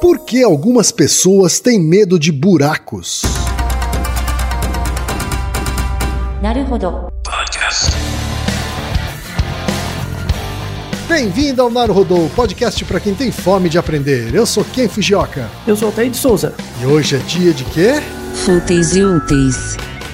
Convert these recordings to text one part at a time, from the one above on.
Por que algumas pessoas têm medo de buracos? Bem-vindo ao Naruhodô, podcast para quem tem fome de aprender. Eu sou Ken Fujioka. Eu sou Altair de Souza. E hoje é dia de quê? Fúteis e úteis.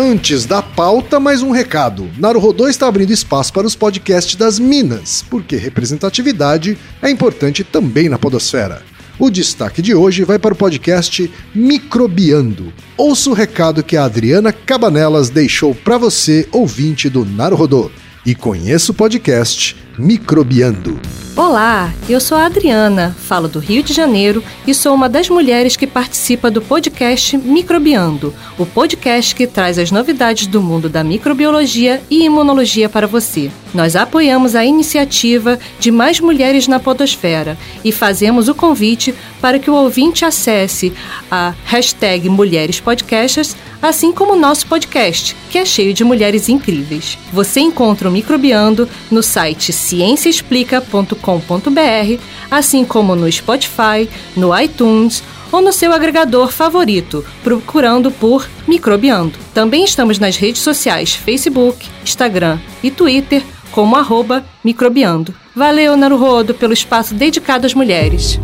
Antes da pauta, mais um recado. Naruhodô está abrindo espaço para os podcasts das Minas, porque representatividade é importante também na podosfera. O destaque de hoje vai para o podcast Microbiando. Ouça o recado que a Adriana Cabanelas deixou para você, ouvinte do Naruhodô, e conheça o podcast Microbiando. Olá, eu sou a Adriana, falo do Rio de Janeiro e sou uma das mulheres que participa do podcast Microbiando, o podcast que traz as novidades do mundo da microbiologia e imunologia para você. Nós apoiamos a iniciativa de mais mulheres na podosfera e fazemos o convite para que o ouvinte acesse a hashtag Mulheres Podcasters, assim como o nosso podcast, que é cheio de mulheres incríveis. Você encontra o Microbiando no site cienciaexplica.com.br, assim como no Spotify, no iTunes ou no seu agregador favorito, procurando por Microbiando. Também estamos nas redes sociais Facebook, Instagram e Twitter como arroba microbiando. Valeu, Naruhodo, pelo espaço dedicado às mulheres.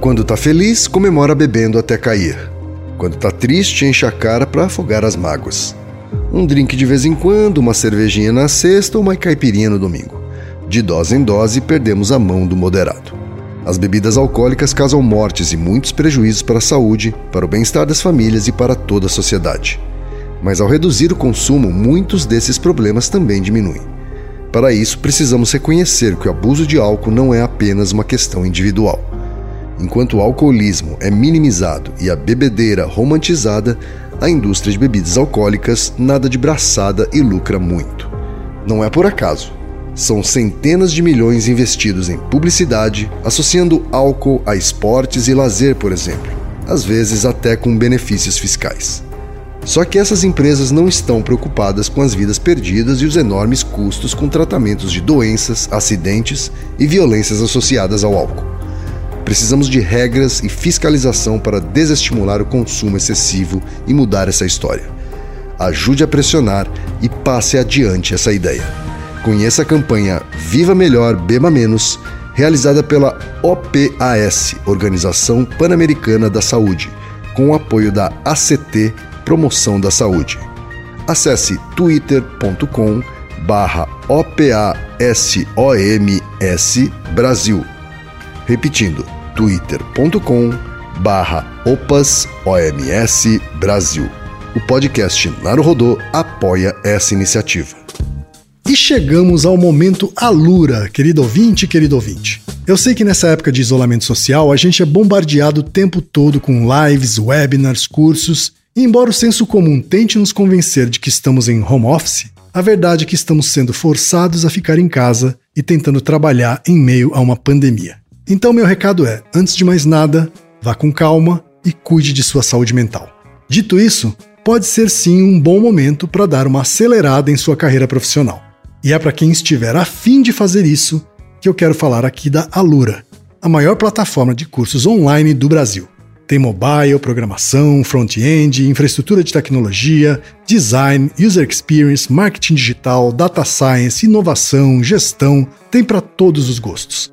Quando tá feliz, comemora bebendo até cair. Quando tá triste, enche a cara para afogar as mágoas. Um drink de vez em quando, uma cervejinha na sexta ou uma caipirinha no domingo. De dose em dose, perdemos a mão do moderado. As bebidas alcoólicas causam mortes e muitos prejuízos para a saúde, para o bem-estar das famílias e para toda a sociedade. Mas ao reduzir o consumo, muitos desses problemas também diminuem. Para isso, precisamos reconhecer que o abuso de álcool não é apenas uma questão individual. Enquanto o alcoolismo é minimizado e a bebedeira romantizada, a indústria de bebidas alcoólicas nada de braçada e lucra muito. Não é por acaso. São centenas de milhões investidos em publicidade, associando álcool a esportes e lazer, por exemplo, às vezes até com benefícios fiscais. Só que essas empresas não estão preocupadas com as vidas perdidas e os enormes custos com tratamentos de doenças, acidentes e violências associadas ao álcool. Precisamos de regras e fiscalização para desestimular o consumo excessivo e mudar essa história. Ajude a pressionar e passe adiante essa ideia. Conheça a campanha Viva Melhor, Beba Menos, realizada pela OPAS, Organização Pan-Americana da Saúde, com o apoio da ACT Promoção da Saúde. Acesse twitter.com barra OPASOMS Brasil. Repetindo, twitter.com barra OPASOMS Brasil. O podcast Naruhodô apoia essa iniciativa. E chegamos ao momento Alura, querido ouvinte, querido ouvinte. Eu sei que nessa época de isolamento social a gente é bombardeado o tempo todo com lives, webinars, cursos, e embora o senso comum tente nos convencer de que estamos em home office, a verdade é que estamos sendo forçados a ficar em casa e tentando trabalhar em meio a uma pandemia. Então, meu recado é: antes de mais nada, vá com calma e cuide de sua saúde mental. Dito isso, pode ser sim um bom momento para dar uma acelerada em sua carreira profissional. E é para quem estiver afim de fazer isso que eu quero falar aqui da Alura, a maior plataforma de cursos online do Brasil. Tem mobile, programação, front-end, infraestrutura de tecnologia, design, user experience, marketing digital, data science, inovação, gestão, tem para todos os gostos.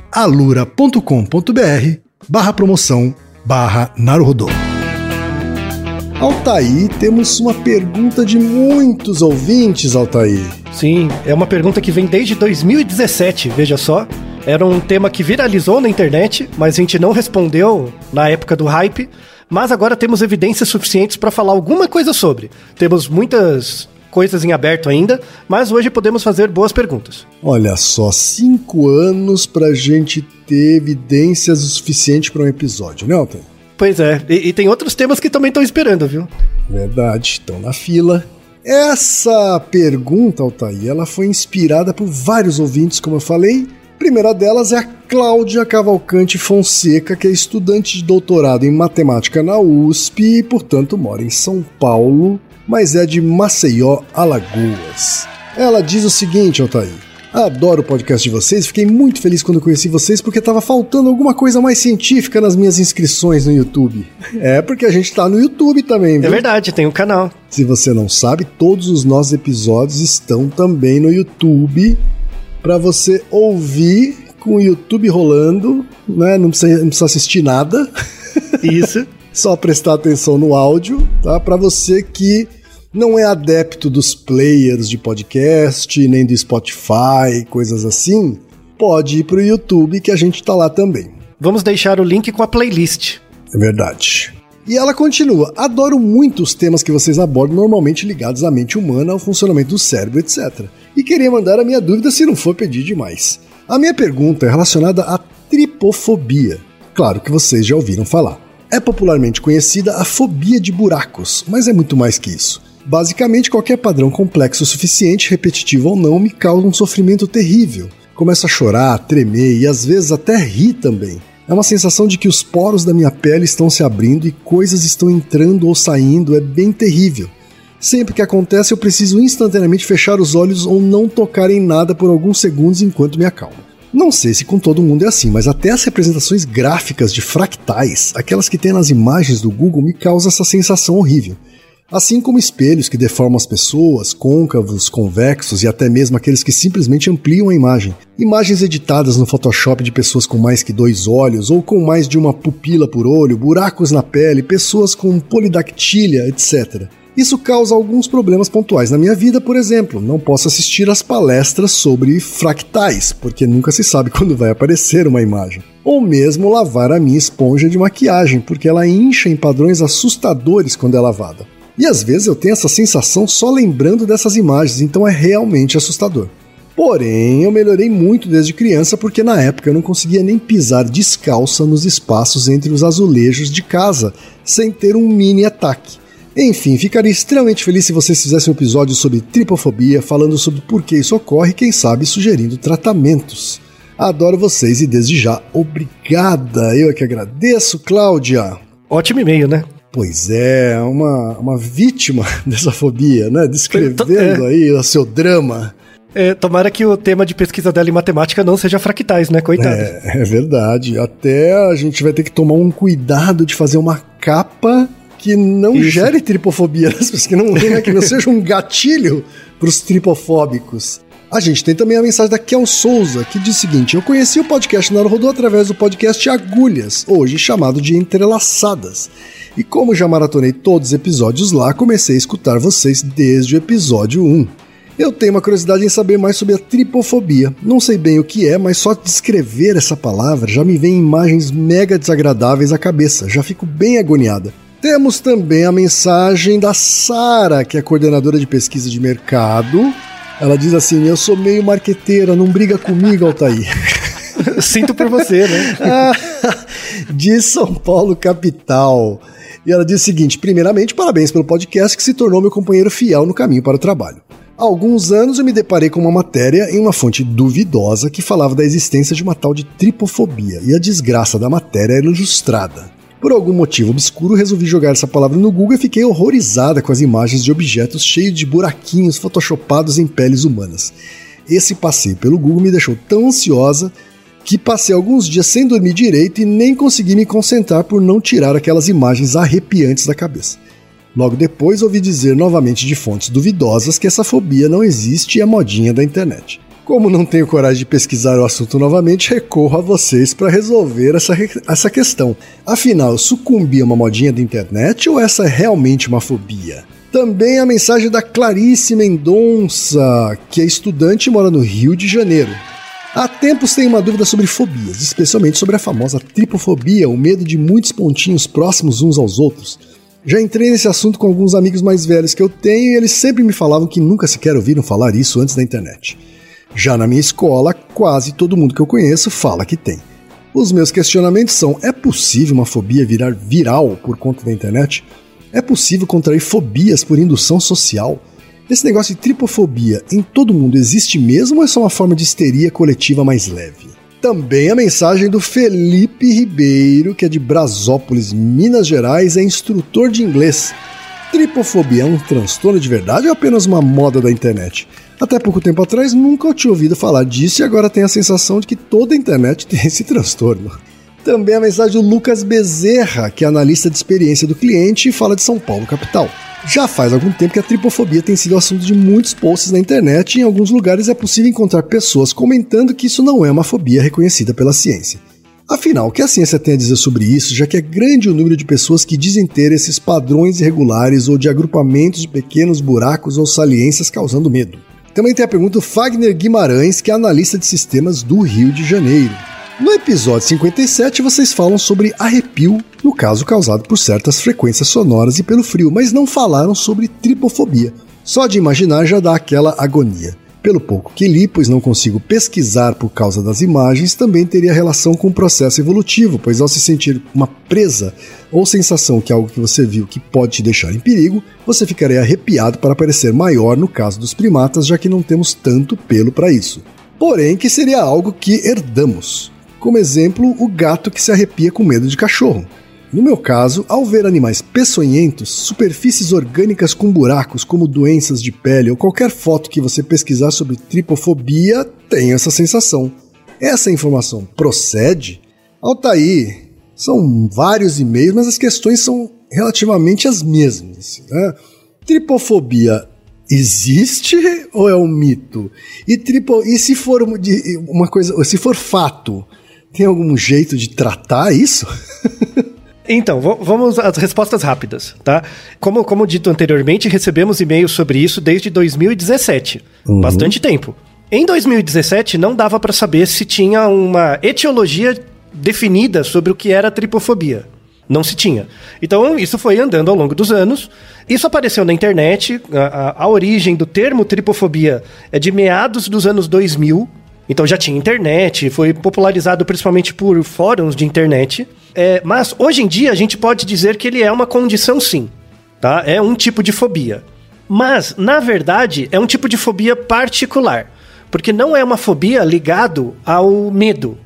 alura.com.br barra promoção barra Naruhodô. Altaí, temos uma pergunta de muitos ouvintes, Altaí. Sim, é uma pergunta que vem desde 2017, veja só. Era um tema que viralizou na internet, mas a gente não respondeu na época do hype. Mas agora temos evidências suficientes para falar alguma coisa sobre. Temos muitas coisas em aberto ainda, mas hoje podemos fazer boas perguntas. Olha só, cinco anos pra gente ter evidências o suficiente para um episódio, né, Altair? Pois é, e, e tem outros temas que também estão esperando, viu? Verdade, estão na fila. Essa pergunta, Altair, ela foi inspirada por vários ouvintes, como eu falei. A primeira delas é a Cláudia Cavalcante Fonseca, que é estudante de doutorado em matemática na USP e, portanto, mora em São Paulo, mas é de Maceió, Alagoas. Ela diz o seguinte, Altair. Adoro o podcast de vocês, fiquei muito feliz quando conheci vocês porque estava faltando alguma coisa mais científica nas minhas inscrições no YouTube. É porque a gente está no YouTube também, viu? É verdade, tem um canal. Se você não sabe, todos os nossos episódios estão também no YouTube para você ouvir com o YouTube rolando, né? Não precisa, não precisa assistir nada. Isso. Só prestar atenção no áudio, tá? Para você que não é adepto dos players de podcast, nem do Spotify, coisas assim, pode ir pro YouTube que a gente tá lá também. Vamos deixar o link com a playlist. É verdade. E ela continua: adoro muito os temas que vocês abordam, normalmente ligados à mente humana, ao funcionamento do cérebro, etc. E queria mandar a minha dúvida se não for pedir demais. A minha pergunta é relacionada à tripofobia. Claro que vocês já ouviram falar. É popularmente conhecida a fobia de buracos, mas é muito mais que isso. Basicamente, qualquer padrão complexo o suficiente, repetitivo ou não, me causa um sofrimento terrível. Começo a chorar, tremer e às vezes até rir também. É uma sensação de que os poros da minha pele estão se abrindo e coisas estão entrando ou saindo, é bem terrível. Sempre que acontece, eu preciso instantaneamente fechar os olhos ou não tocar em nada por alguns segundos enquanto me acalmo. Não sei se com todo mundo é assim, mas até as representações gráficas de fractais, aquelas que tem nas imagens do Google, me causa essa sensação horrível. Assim como espelhos que deformam as pessoas, côncavos, convexos e até mesmo aqueles que simplesmente ampliam a imagem. Imagens editadas no Photoshop de pessoas com mais que dois olhos ou com mais de uma pupila por olho, buracos na pele, pessoas com polidactília, etc. Isso causa alguns problemas pontuais na minha vida, por exemplo, não posso assistir às palestras sobre fractais, porque nunca se sabe quando vai aparecer uma imagem. Ou mesmo lavar a minha esponja de maquiagem, porque ela incha em padrões assustadores quando é lavada. E às vezes eu tenho essa sensação só lembrando dessas imagens, então é realmente assustador. Porém, eu melhorei muito desde criança porque na época eu não conseguia nem pisar descalça nos espaços entre os azulejos de casa sem ter um mini ataque. Enfim, ficaria extremamente feliz se vocês fizessem um episódio sobre tripofobia, falando sobre por que isso ocorre e quem sabe sugerindo tratamentos. Adoro vocês e desde já, obrigada! Eu é que agradeço, Cláudia! Ótimo e-mail, né? Pois é, uma, uma vítima dessa fobia, né? Descrevendo É. aí o seu drama. É, tomara que o tema de pesquisa dela em matemática não seja fractais, né? Coitada. É, é verdade. Até a gente vai ter que tomar um cuidado de fazer uma capa que não Isso. gere tripofobia nas pessoas, que não, né, que não seja um gatilho para os tripofóbicos. A gente tem também a mensagem da Kel Souza, que diz o seguinte: Eu conheci o podcast Naruhodô através do podcast Agulhas, hoje chamado de Entrelaçadas. E como já maratonei todos os episódios lá, comecei a escutar vocês desde o episódio 1. Eu tenho uma curiosidade em saber mais sobre a tripofobia. Não sei bem o que é, mas só descrever essa palavra já me vem imagens mega desagradáveis à cabeça. Já fico bem agoniada. Temos também a mensagem da Sara, que é coordenadora de pesquisa de mercado. Ela diz assim: Eu sou meio marqueteira, não briga comigo, Altair. Sinto por você, né? de São Paulo, capital. E ela diz o seguinte: primeiramente, parabéns pelo podcast que se tornou meu companheiro fiel no caminho para o trabalho. Há alguns anos eu me deparei com uma matéria em uma fonte duvidosa que falava da existência de uma tal de tripofobia, e a desgraça da matéria era ilustrada. Por algum motivo obscuro, resolvi jogar essa palavra no Google e fiquei horrorizada com as imagens de objetos cheios de buraquinhos photoshopados em peles humanas. Esse passeio pelo Google me deixou tão ansiosa que passei alguns dias sem dormir direito e nem consegui me concentrar por não tirar aquelas imagens arrepiantes da cabeça. Logo depois ouvi dizer novamente de fontes duvidosas que essa fobia não existe e é modinha da internet. Como não tenho coragem de pesquisar o assunto novamente, recorro a vocês para resolver essa, essa questão. Afinal, sucumbi a uma modinha da internet ou essa é realmente uma fobia? Também a mensagem da Clarice Mendonça, que é estudante e mora no Rio de Janeiro. Há tempos tenho uma dúvida sobre fobias, especialmente sobre a famosa tripofobia, o medo de muitos pontinhos próximos uns aos outros. Já entrei nesse assunto com alguns amigos mais velhos que eu tenho e eles sempre me falavam que nunca sequer ouviram falar isso antes da internet. Já na minha escola, quase todo mundo que eu conheço fala que tem. Os meus questionamentos são: é possível uma fobia virar viral por conta da internet? É possível contrair fobias por indução social? Esse negócio de tripofobia em todo mundo existe mesmo ou é só uma forma de histeria coletiva mais leve? Também a mensagem do Felipe Ribeiro, que é de Brasópolis, Minas Gerais, é instrutor de inglês. Tripofobia é um transtorno de verdade ou é apenas uma moda da internet? Até pouco tempo atrás nunca tinha ouvido falar disso e agora tenho a sensação de que toda a internet tem esse transtorno. Também a mensagem do Lucas Bezerra, que é analista de experiência do cliente e fala de São Paulo, capital. Já faz algum tempo que a tripofobia tem sido assunto de muitos posts na internet e em alguns lugares é possível encontrar pessoas comentando que isso não é uma fobia reconhecida pela ciência. Afinal, o que a ciência tem a dizer sobre isso, já que é grande o número de pessoas que dizem ter esses padrões irregulares ou de agrupamentos de pequenos buracos ou saliências causando medo? Também tem a pergunta do Fagner Guimarães, que é analista de sistemas do Rio de Janeiro. No episódio 57, vocês falam sobre arrepio, no caso causado por certas frequências sonoras e pelo frio, mas não falaram sobre tripofobia. Só de imaginar já dá aquela agonia. Pelo pouco que li, pois não consigo pesquisar por causa das imagens, também teria relação com o processo evolutivo, pois ao se sentir uma presa ou sensação que algo que você viu que pode te deixar em perigo, você ficaria arrepiado para parecer maior no caso dos primatas, já que não temos tanto pelo para isso. Porém, que seria algo que herdamos. Como exemplo, o gato que se arrepia com medo de cachorro. No meu caso, ao ver animais peçonhentos, superfícies orgânicas com buracos, como doenças de pele ou qualquer foto que você pesquisar sobre tripofobia, tenho essa sensação. Essa informação procede? Altair, são vários e-mails, mas as questões são relativamente as mesmas. Né? Tripofobia existe ou é um mito? E, tripo, e se for uma coisa, se for fato, tem algum jeito de tratar isso? Então, vamos às respostas rápidas, tá? Como, como dito anteriormente, recebemos e-mails sobre isso desde 2017. Uhum. Bastante tempo. Em 2017, não dava para saber se tinha uma etiologia definida sobre o que era tripofobia. Não se tinha. Então, isso foi andando ao longo dos anos. Isso apareceu na internet. A, a, a origem do termo tripofobia é de meados dos anos 2000. Então já tinha internet, foi popularizado principalmente por fóruns de internet. É, mas hoje em dia a gente pode dizer que ele é uma condição sim, tá? É um tipo de fobia. Mas, na verdade, é um tipo de fobia particular. Porque não é uma fobia ligado ao medo.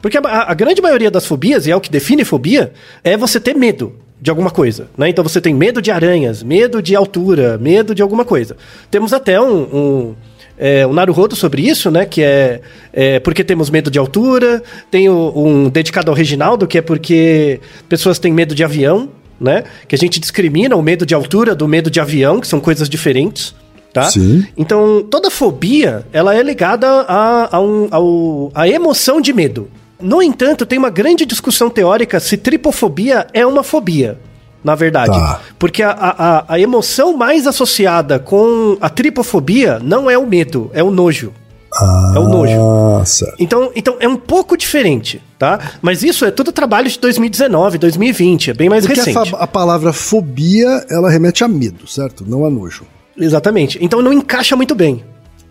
Porque a, a grande maioria das fobias, e é o que define fobia, é você ter medo de alguma coisa, né? Então você tem medo de aranhas, medo de altura, medo de alguma coisa. Temos até um, um é, um Naruhodo sobre isso, né? Que é, é, porque temos medo de altura. Tem o, um dedicado ao Reginaldo, que é porque pessoas têm medo de avião, né? Que a gente discrimina o medo de altura do medo de avião, que são coisas diferentes. Tá? Sim. Então, toda fobia, ela é ligada a, a, um, ao, a emoção de medo. No entanto, tem uma grande discussão teórica se tripofobia é uma fobia. na verdade. Tá. Porque a, a, a emoção mais associada com a tripofobia não é o medo, é o nojo. Ah, É o nojo. certo. Então, então é um pouco diferente, tá? Mas isso é tudo trabalho de 2019, 2020, é bem mais Porque recente. fa- a palavra fobia, ela remete a medo, certo? Não a nojo. Exatamente. Então não encaixa muito bem.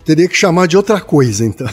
Teria que chamar de outra coisa, então.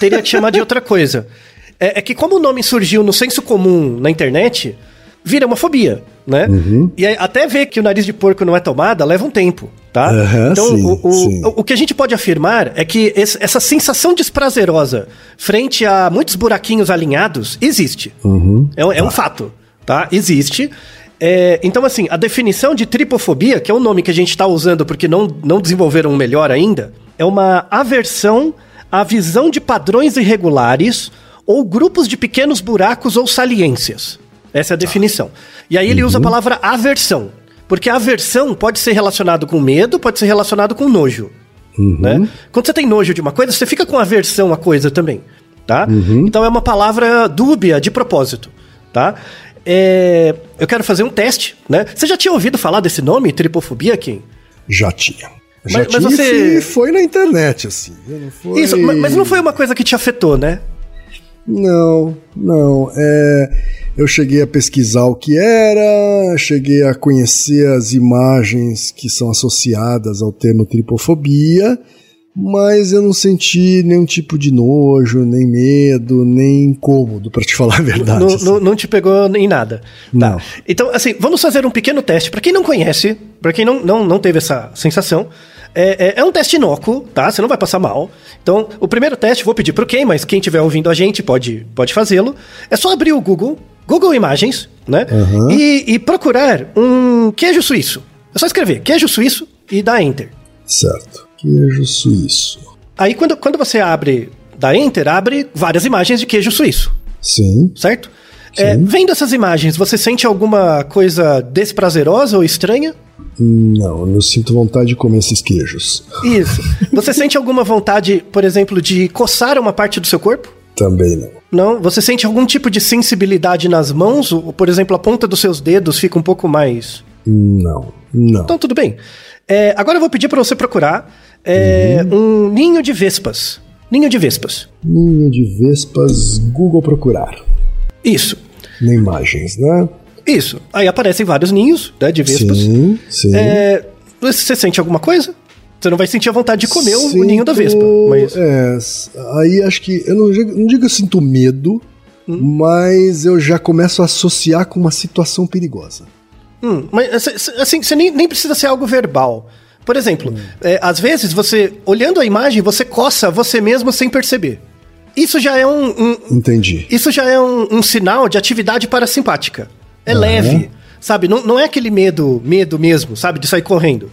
Teria que chamar de outra coisa. É, é que como o nome surgiu no senso comum na internet, vira uma fobia, né? Uhum. E até ver que o nariz de porco não é tomada leva um tempo, tá? Aham, então, sim, o, o, sim. o que a gente pode afirmar é que esse- essa sensação desprazerosa frente a muitos buraquinhos alinhados existe. Uhum. É, um- é um fato, tá? Existe. É, então, assim, a definição de tripofobia, que é o nome que a gente está usando porque não, não desenvolveram um melhor ainda, é uma aversão à visão de padrões irregulares ou grupos de pequenos buracos ou saliências. Essa é a definição. E aí ele usa a palavra aversão. Porque aversão pode ser relacionado com medo, pode ser relacionado com nojo. Né? Quando você tem nojo de uma coisa, você fica com aversão à coisa também. Tá? Então é uma palavra dúbia de propósito. Tá? É, eu quero fazer um teste. Né? Você já tinha ouvido falar desse nome, tripofobia, Kim? Já tinha. Já Mas- mas tinha você- foi na internet, assim. Foi... Isso, ma- mas não foi uma coisa que te afetou, né? Não, não. É, eu cheguei a pesquisar o que era, cheguei a conhecer as imagens que são associadas ao termo tripofobia, mas eu não senti nenhum tipo de nojo, nem medo, nem incômodo, pra te falar a verdade. Não, assim. não- não te pegou em nada. Tá. Não. Então, assim, vamos fazer um pequeno teste. Pra quem não conhece, pra quem não, não, não teve essa sensação, é, é- é um teste inócuo, tá? Você não vai passar mal. Então, o primeiro teste, vou pedir pro quem, mas quem estiver ouvindo a gente pode, pode fazê-lo. É só abrir o Google, Google Imagens, né? Aham. E, e procurar um queijo suíço. É só escrever queijo suíço e dar Enter. Certo. Queijo suíço. Aí, quando, quando você abre, dá Enter, abre várias imagens de queijo suíço. Sim. certo? É, vendo essas imagens, você sente alguma coisa desprazerosa ou estranha? Não, eu sinto vontade de comer esses queijos. Isso. Você sente alguma vontade, por exemplo, de coçar uma parte do seu corpo? Também não. Não? Você sente algum tipo de sensibilidade nas mãos? Ou, por exemplo, a ponta dos seus dedos fica um pouco mais. Não. Não. Então, tudo bem. É, agora eu vou pedir para você procurar é, um ninho de vespas. Ninho de vespas. Ninho de vespas, Google procurar. Isso. Na imagens, né? Isso. Aí aparecem vários ninhos né, de vespas. Sim, sim. É, você sente alguma coisa? Você não vai sentir a vontade de comer o- o ninho da vespa. Sinto- Mas... É, aí acho que. Eu não, digo- não digo que eu sinto medo, Hum. mas eu já começo a associar com uma situação perigosa. Hum, mas assim, assim, você nem, nem precisa ser algo verbal. Por exemplo, é, às vezes você, olhando a imagem, você coça você mesmo sem perceber. Isso já é um, um- Entendi. isso já é um, um sinal de atividade parasimpática. É leve, sabe? Não, não é aquele medo, medo mesmo, sabe? De sair correndo.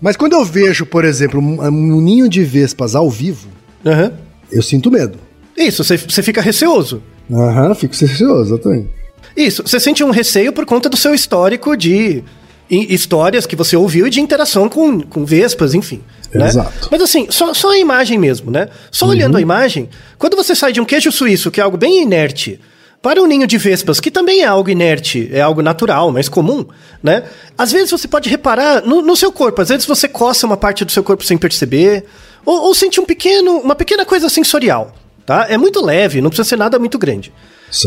Mas quando eu vejo, por exemplo, um, um ninho de vespas ao vivo, Aham. eu sinto medo. Isso, você, fica receoso. Aham, fico receoso, também. Isso, você sente um receio por conta do seu histórico de hi- histórias que você ouviu e de interação com, com vespas, enfim. né? Exato. Mas assim, só, só a imagem mesmo, né? Só olhando a imagem, quando você sai de um queijo suíço, que é algo bem inerte, para um ninho de vespas, que também é algo inerte, é algo natural, mas comum, né? Às vezes você pode reparar no, no seu corpo, às vezes você coça uma parte do seu corpo sem perceber, ou, ou sente um pequeno, uma pequena coisa sensorial, tá? É muito leve, não precisa ser nada muito grande.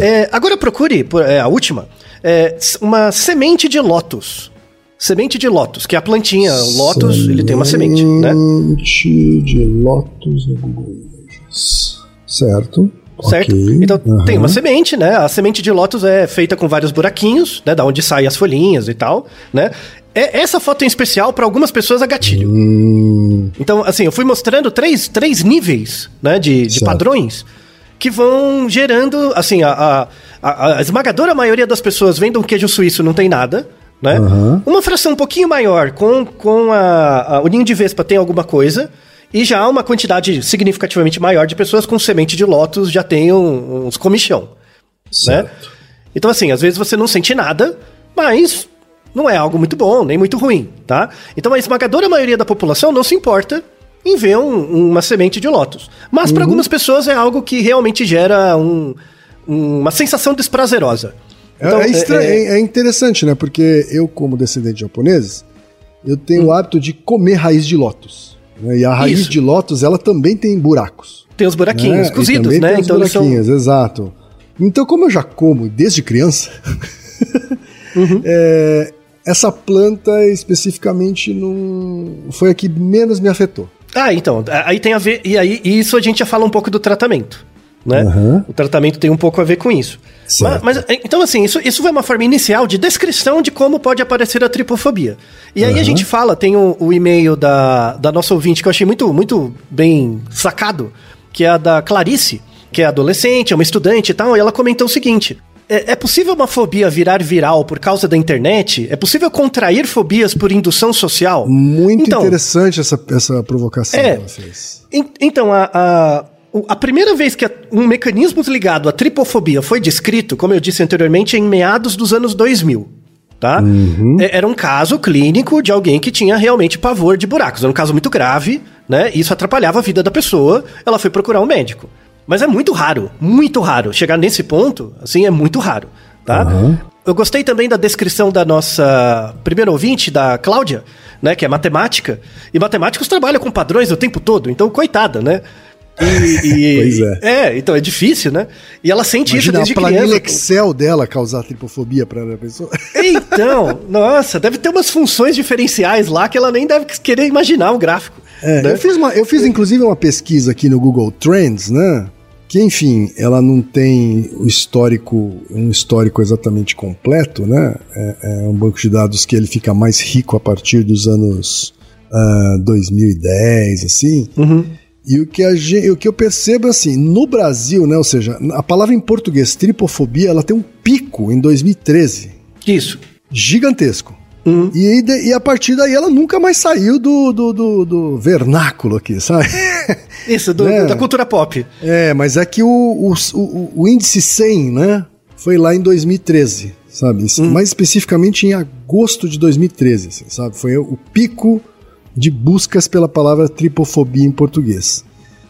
É, agora procure, é, a última, é, uma semente de lótus. Semente de lótus, que é a plantinha, o lótus, ele tem uma semente, né? Semente de Lotus no Google Images. Certo. Certo? ok, Então aham. tem uma semente, né? A semente de lótus é feita com vários buraquinhos, né? Da onde saem as folhinhas e tal, né? É, essa foto em especial, para algumas pessoas, é gatilho. Hum, Então, assim, eu fui mostrando três, três níveis, né? De, de padrões que vão gerando, assim, a, a, a- esmagadora maioria das pessoas vendo um queijo suíço não tem nada, né? Aham. Uma fração um pouquinho maior com, com a, a- o ninho de vespa tem alguma coisa. E já uma quantidade significativamente maior de pessoas com semente de lótus já tem um- uns comichão, né? certo. Então, assim, às vezes você não sente nada, mas não é algo muito bom, nem muito ruim, tá? Então a esmagadora maioria da população não se importa em ver um- uma semente de lótus. Mas para algumas pessoas é algo que realmente gera um- uma sensação desprazerosa. É, Então, é, é- é- é interessante, né? Porque eu, como descendente de japonês, eu tenho Hum. o hábito de comer raiz de lótus. Né? E a raiz Isso. de lótus, ela também tem buracos. Tem os buraquinhos né? Cozidos, né? Tem os Então eles são. buraquinhos, exato. Então, como eu já como desde criança, Uhum. é, essa planta especificamente não foi a que menos me afetou. Ah, então, aí tem a ver. E aí, e isso a gente já fala um pouco do tratamento. Né? Aham. O tratamento tem um pouco a ver com isso. Mas, mas, então, assim, isso, isso foi uma forma inicial de descrição de como pode aparecer a tripofobia. E aí a gente fala, tem o, o e-mail da, da nossa ouvinte que eu achei muito, muito bem sacado, que é a da Clarice, que é adolescente, é uma estudante e tal, e ela comentou o seguinte. É, é possível uma fobia virar viral por causa da internet? É possível contrair fobias por indução social? Muito Então, interessante essa, essa provocação É. que ela fez. En- Então, a, a, a primeira vez que um mecanismo ligado à tripofobia foi descrito, como eu disse anteriormente, é em meados dos anos 2000. Tá? É- Era um caso clínico de alguém que tinha realmente pavor de buracos. Era um caso muito grave, né? Isso atrapalhava a vida da pessoa. Ela foi procurar um médico. Mas é muito raro, muito raro. Chegar nesse ponto, assim, é muito raro, tá? Eu gostei também da descrição da nossa primeira ouvinte, da Cláudia, né? Que é matemática. E matemáticos trabalham com padrões o tempo todo, então, coitada, né? E, e- Pois é. É, então é difícil, né? E ela sente isso Imagina a desde planilha criança. Excel dela causar tripofobia para a pessoa. Então, nossa, deve ter umas funções diferenciais lá que ela nem deve querer imaginar o gráfico. É, né? eu, fiz uma, eu fiz inclusive uma pesquisa aqui no Google Trends, né? Que enfim, ela não tem o histórico, um histórico exatamente completo, né? É, é um banco de dados que ele fica mais rico a partir dos anos ah, 2010, assim. E o que, a gen- o que eu percebo é assim, no Brasil, né? Ou seja, a palavra em português tripofobia, ela tem um pico em 2013, Isso. gigantesco. E, aí de- e a partir daí ela nunca mais saiu do, do, do- do vernáculo aqui, sabe? Isso, do- É. da cultura pop. É, mas é que o, o, o, o índice 100, né, foi lá em 2013, sabe? Isso- Mais especificamente em agosto de 2013, assim, sabe? Foi o pico de buscas pela palavra tripofobia em português.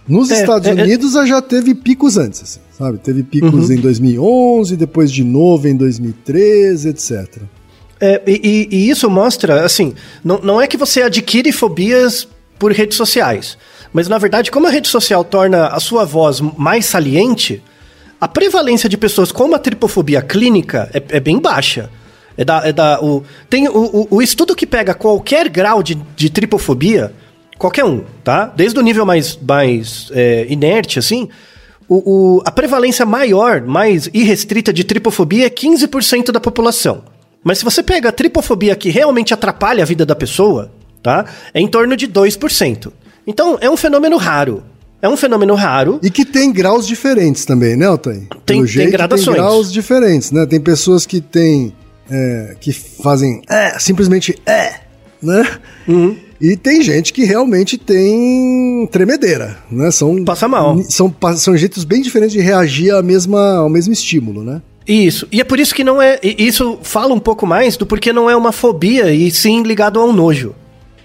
Nos É, Estados é, é- Unidos já teve picos antes, assim, sabe? Teve picos em 2011, depois de novo em 2013, etc. É, e, e- e isso mostra, assim, não, não é que você adquire fobias por redes sociais, mas na verdade, como a rede social torna a sua voz mais saliente, a prevalência de pessoas com uma tripofobia clínica é, é bem baixa. É da, é da, o, tem o, o, o estudo que pega qualquer grau de, de tripofobia, qualquer um, tá? Desde o nível mais, mais é, inerte, assim, o, o- a prevalência maior, mais irrestrita de tripofobia é 15% da população. Mas se você pega a tripofobia que realmente atrapalha a vida da pessoa, tá? É em torno de 2%. Então, é um fenômeno raro. É um fenômeno raro. E que tem graus diferentes também, né, Altair? Tem- tem gradações. Tem graus diferentes, né? Tem pessoas que têm. É, que fazem. É, simplesmente é, né? Uhum. E tem gente que realmente tem tremedeira, né? São, Passa mal. São, são jeitos bem diferentes de reagir à mesma, ao mesmo estímulo, né? Isso. E é por isso que não é. Isso fala um pouco mais do porquê não é uma fobia e sim ligado ao nojo.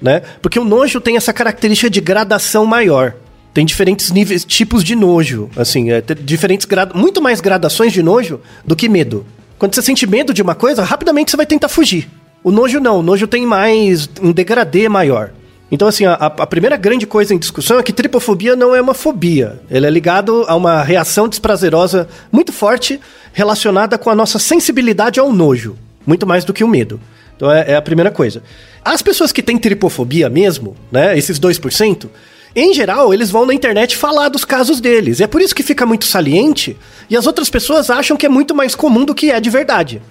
Né? Porque o nojo tem essa característica de gradação maior. Tem diferentes níveis, tipos de nojo. Assim, é, diferentes grad... muito mais gradações de nojo do que medo. Quando você sente medo de uma coisa, rapidamente você vai tentar fugir. O nojo não, o nojo tem mais um degradê maior. Então, assim, a, a primeira grande coisa em discussão é que tripofobia não é uma fobia. Ele é ligado a uma reação desprazerosa muito forte relacionada com a nossa sensibilidade ao nojo, muito mais do que o medo. Então, é, é a primeira coisa. As pessoas que têm tripofobia mesmo, né, esses 2%, em geral, eles vão na internet falar dos casos deles. E é por isso que fica muito saliente e as outras pessoas acham que é muito mais comum do que é de verdade.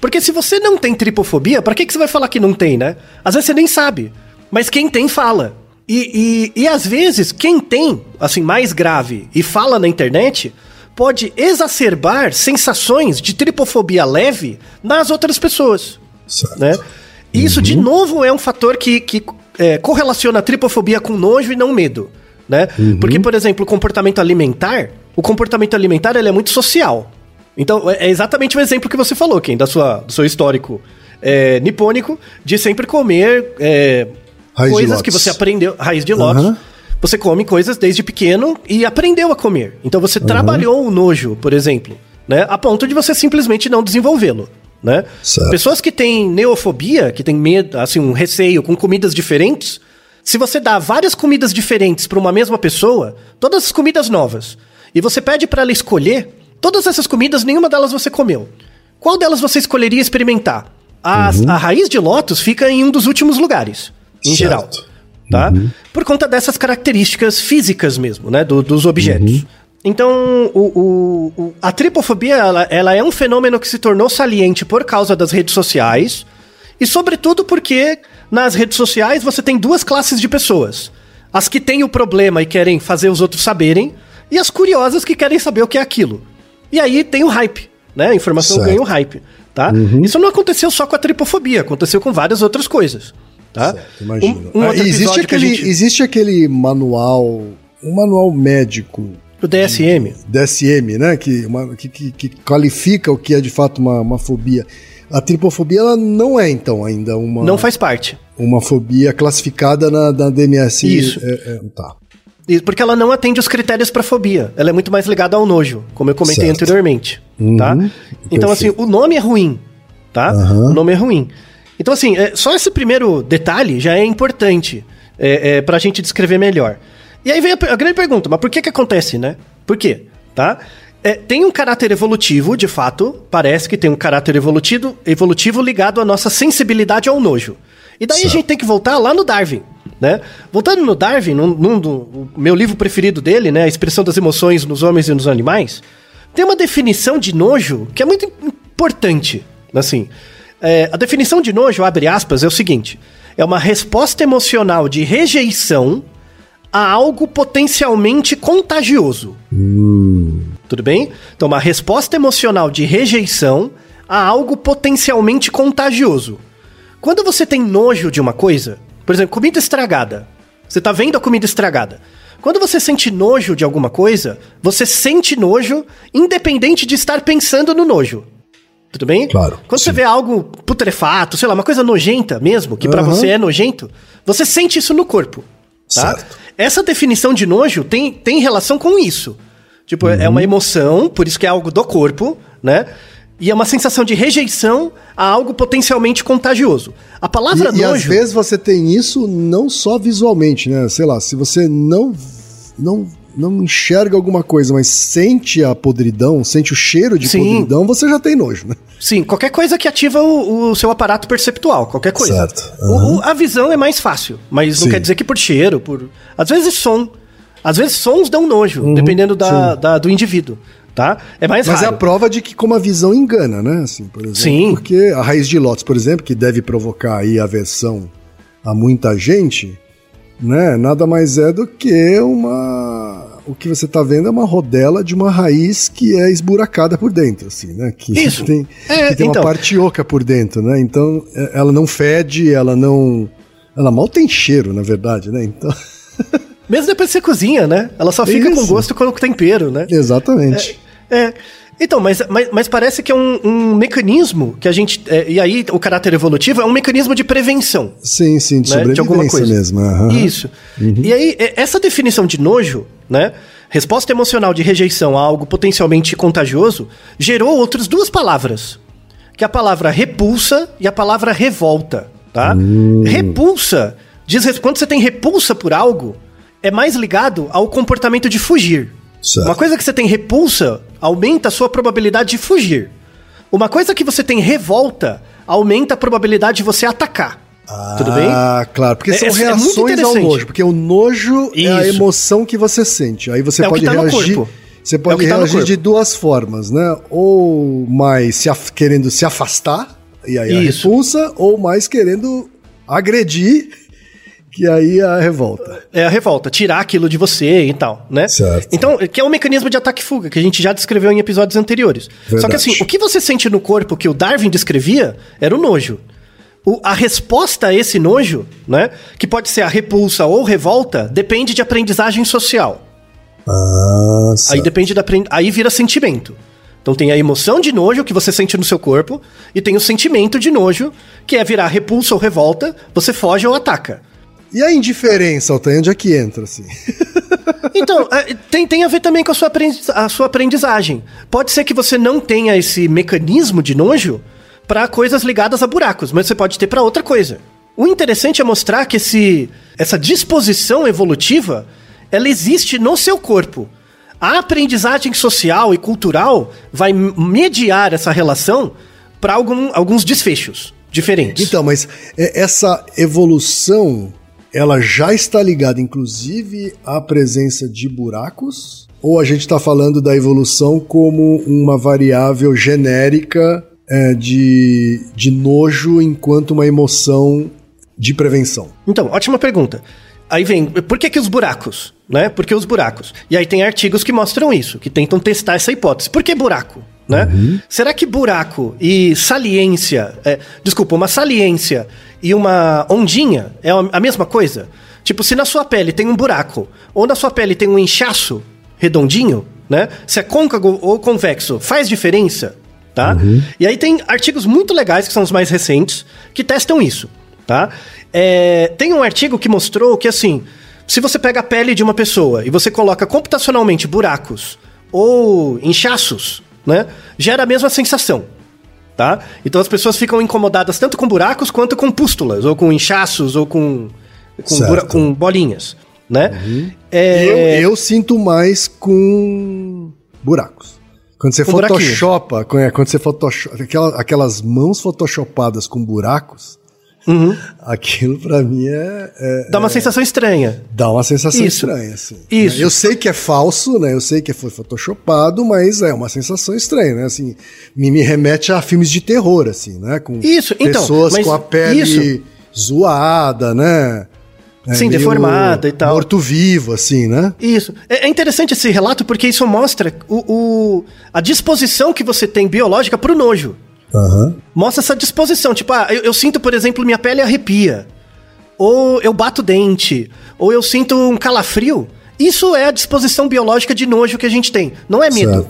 Porque se você não tem tripofobia, pra que, que você vai falar que não tem, né? Às vezes você nem sabe. Mas quem tem, fala. E, e, e às vezes, quem tem, assim, mais grave e fala na internet, pode exacerbar sensações de tripofobia leve nas outras pessoas. Certo. Né? E isso, de novo, é um fator que, que é, correlaciona a tripofobia com nojo e não medo. Né? Porque, por exemplo, o comportamento alimentar, o comportamento alimentar ele é muito social. Então, é é exatamente o exemplo que você falou, Ken, da sua, do seu histórico é, nipônico, de sempre comer é, coisas que você aprendeu, raiz de lótus. Aham. Você come coisas desde pequeno e aprendeu a comer. Então você trabalhou o nojo, por exemplo. né? A ponto de você simplesmente não desenvolvê-lo. Né? Certo. Pessoas que têm neofobia, que têm medo, assim, um receio com comidas diferentes, se você dá várias comidas diferentes para uma mesma pessoa, todas as comidas novas, e você pede para ela escolher, todas essas comidas, nenhuma delas você comeu. Qual delas você escolheria experimentar? A, a raiz de lótus fica em um dos últimos lugares, em Certo. geral. Tá? Por conta dessas características físicas mesmo, né? do- dos objetos. Então, o, o- a tripofobia, ela, ela é um fenômeno que se tornou saliente por causa das redes sociais, e sobretudo porque nas redes sociais você tem duas classes de pessoas. As que têm o problema e querem fazer os outros saberem, e as curiosas que querem saber o que é aquilo. E aí tem o hype, né? A informação Certo. ganha o hype, tá? Isso não aconteceu só com a tripofobia, aconteceu com várias outras coisas, tá? Certo, imagino. Um, um Ah, existe, aquele, gente... existe aquele manual, um manual médico O DSM. DSM, né? Que, uma- que, que- que qualifica o que é de fato uma, uma fobia. A tripofobia ela não é, então, ainda uma, Não faz parte. uma fobia classificada na, na DMS. Isso. É, é, tá. E- Porque ela não atende os critérios para fobia. Ela é muito mais ligada ao nojo, como eu comentei Certo. anteriormente. Tá? Uhum, Então, assim, perfeito. o nome é ruim. Tá? Aham. O nome é ruim. Então, assim, é, só esse primeiro detalhe já é importante é, é, pra gente descrever melhor. E aí vem a, a grande pergunta, mas por que que acontece, né? Por quê? Tá? É, tem um caráter evolutivo, de fato, parece que tem um caráter evolutivo, evolutivo ligado à nossa sensibilidade ao nojo. E daí a gente tem que voltar lá no Darwin, né? Voltando no Darwin, num, num do o meu livro preferido dele, né? A expressão das emoções nos homens e nos animais, tem uma definição de nojo que é muito importante. Assim, é, a definição de nojo, abre aspas, é o seguinte: é uma resposta emocional de rejeição a algo potencialmente contagioso. Tudo bem? Então, uma resposta emocional de rejeição a algo potencialmente contagioso. Quando você tem nojo de uma coisa, por exemplo, comida estragada. Você tá vendo a comida estragada. Quando você sente nojo de alguma coisa, você sente nojo independente de estar pensando no nojo. Tudo bem? Claro, Quando você sim. vê algo putrefato, sei lá, uma coisa nojenta mesmo, que pra Aham. você é nojento, você sente isso no corpo. Tá? Certo. Essa definição de nojo tem, tem relação com isso. Tipo, é Uhum. uma emoção, por isso que é algo do corpo, né? E é uma sensação de rejeição a algo potencialmente contagioso. A palavra E, e às nojo. vezes você tem isso não só visualmente, né? Sei lá, se você não, não, não enxerga alguma coisa, mas sente a podridão, sente o cheiro de Sim. podridão, você já tem nojo, né? Sim, qualquer coisa que ativa o, o seu aparato perceptual, qualquer coisa. Certo. O- o- a visão é mais fácil, mas não Sim. quer dizer que por cheiro, por. Às vezes som. Às vezes sons dão nojo, Uhum, dependendo da, da- do indivíduo. Tá? É mais Mas é raro. a prova de que como a visão engana, né? Assim, por exemplo. Sim. Porque a raiz de lótus, por exemplo, que deve provocar aí aversão a muita gente, né? Nada mais é do que uma... O que você tá vendo é uma rodela de uma raiz que é esburacada por dentro, assim, né? Que Isso. tem, É, que tem então. uma parte oca por dentro, né? Então, é- ela não fede, ela não... Ela mal tem cheiro, na verdade, né? Então, Mesmo depois que você cozinha, né? Ela só fica com Isso. gosto com o tempero, né? exatamente. É. Então, mas, mas, mas parece que é um, um mecanismo que a gente. é, e aí, o caráter evolutivo é um mecanismo de prevenção. Sim, sim, de né, de alguma sobrevivência coisa. mesmo. aham. Isso. E aí, é, essa definição de nojo, né? Resposta emocional de rejeição a algo potencialmente contagioso, gerou outras duas palavras. Que é a palavra repulsa e a palavra revolta, tá? Repulsa, diz, quando você tem repulsa por algo, é mais ligado ao comportamento de fugir. Certo. Uma coisa que você tem repulsa aumenta a sua probabilidade de fugir. Uma coisa que você tem revolta aumenta a probabilidade de você atacar. Tudo bem? Ah, claro, porque É- são é- é reações ao interessante. nojo, porque o nojo é a Isso. emoção que você sente. Aí você É pode tá reagir. Você É pode tá reagir de duas formas, né? Ou mais se querendo se afastar, e aí a Isso. repulsa, ou mais querendo agredir, que aí é a revolta. É a revolta, tirar aquilo de você e tal, né? Certo. Então, que é um mecanismo de ataque e fuga, que a gente já descreveu em episódios anteriores. Só Verdade. que assim, o que você sente no corpo que o Darwin descrevia era o nojo. O- a resposta a esse nojo, né? Que pode ser a repulsa ou revolta, depende de aprendizagem social. Ah, Aí depende da aí vira sentimento. Então tem a emoção de nojo que você sente no seu corpo e tem o sentimento de nojo, que é virar repulsa ou revolta, você foge ou ataca. E a indiferença, Altair, onde é que entra, assim? Então, é, tem, tem a ver também com a sua, a sua aprendizagem. Pode ser que você não tenha esse mecanismo de nojo para coisas ligadas a buracos, mas você pode ter para outra coisa. O interessante é mostrar que esse, essa disposição evolutiva, ela existe no seu corpo. A aprendizagem social e cultural vai mediar essa relação para algum, alguns desfechos diferentes. Então, mas é, essa evolução, ela já está ligada, inclusive, à presença de buracos? Ou a gente está falando da evolução como uma variável genérica é, de, de nojo enquanto uma emoção de prevenção? Então, ótima pergunta. Aí vem, por que, que os buracos? Né? Por que os buracos? E aí tem artigos que mostram isso, que tentam testar essa hipótese. Por que buraco? Né? Será que buraco e saliência, é, desculpa, uma saliência e uma ondinha é a mesma coisa? Tipo, se na sua pele tem um buraco, ou na sua pele tem um inchaço redondinho, né? Se é côncavo ou convexo, faz diferença? Tá? E aí tem artigos muito legais, que são os mais recentes, que testam isso tá? É, tem um artigo que mostrou que, assim, se você pega a pele de uma pessoa e você coloca computacionalmente buracos ou inchaços, né? Gera a mesma sensação, tá? Então as pessoas ficam incomodadas tanto com buracos quanto com pústulas, ou com inchaços, ou com, com, bura- com bolinhas, né? Eu, É, eu sinto mais com buracos. Quando você buraquinhos. photoshopa, quando é, quando você photoshopa, aquela- aquelas mãos photoshopadas com buracos, Uhum. aquilo pra mim é, é- dá uma sensação estranha. Dá uma sensação Isso. estranha, assim. Isso. Eu sei que é falso, né? Eu sei que foi photoshopado, mas é uma sensação estranha, né? Assim, me, me remete a filmes de terror, assim, né? Com Isso, então, pessoas com a pele isso. zoada, né? É, Sim, deformada e tal. Morto-vivo, assim, né? Isso. É, é interessante esse relato porque isso mostra o, o- a disposição que você tem biológica pro nojo. Aham. Mostra essa disposição. Tipo, ah, eu, eu sinto, por exemplo, minha pele arrepia. Ou eu bato o dente. Ou eu sinto um calafrio. Isso é a disposição biológica de nojo que a gente tem. Não é medo.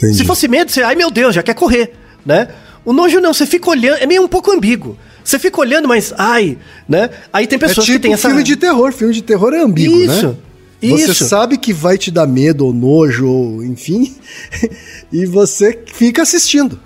Se fosse medo, você, ai meu Deus, já quer correr, né? O nojo não, você fica olhando, é meio um pouco ambíguo. Você fica olhando, mas ai, né? Aí tem É pessoas tipo que têm essa filme de terror. Filme de terror é ambíguo, Isso, né? Você isso. sabe que vai te dar medo ou nojo, ou enfim, e você fica assistindo.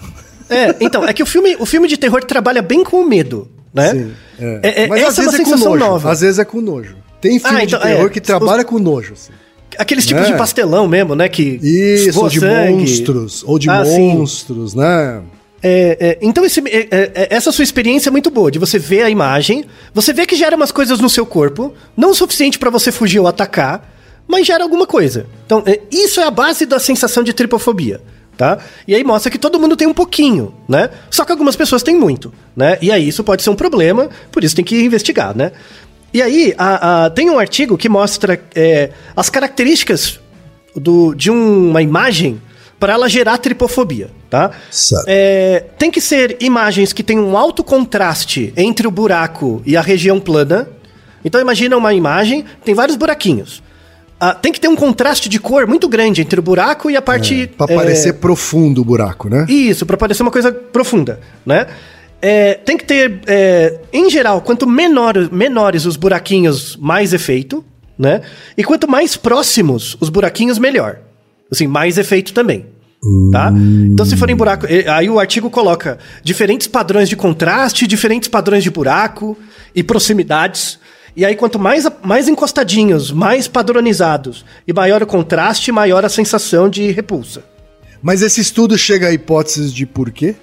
É, então, é que o filme, o filme de terror trabalha bem com o medo, né? Sim, é. É, é, Mas essa às é uma vezes é com sensação nojo. nova. Às vezes é com nojo. Tem filme Ah, então, de terror é. que trabalha com nojo. assim. Aqueles tipos É. de pastelão mesmo, né? Que Isso, ou de sangue. monstros. Ou de Ah, sim. monstros, né? É, é, então, esse- é, é, essa sua experiência é muito boa, de você ver a imagem, você vê que gera umas coisas no seu corpo, não o suficiente pra você fugir ou atacar, mas gera alguma coisa. Então, isso é a base da sensação de tripofobia, tá? E aí mostra que todo mundo tem um pouquinho, né? Só que algumas pessoas têm muito, né? E aí isso pode ser um problema, por isso tem que investigar, né? E aí, a- a- tem um artigo que mostra é, as características do- de uma imagem para ela gerar tripofobia, tá? É, tem que ser imagens que tenham um alto contraste entre o buraco e a região plana. Então imagina uma imagem, tem vários buraquinhos. Ah, tem que ter um contraste de cor muito grande entre o buraco e a parte. Pra é, parecer profundo o buraco, né? isso, pra parecer uma coisa profunda, né? É, tem que ter, é, em geral, quanto menor, menores os buraquinhos, mais efeito, né? E quanto mais próximos os buraquinhos, melhor. Assim, mais efeito também. Tá? Então, se forem buraco. Aí o artigo coloca diferentes padrões de contraste, diferentes padrões de buraco e proximidades. E aí, quanto mais, mais encostadinhos, mais padronizados e maior o contraste, maior a sensação de repulsa. Mas esse estudo chega a hipóteses de por quê?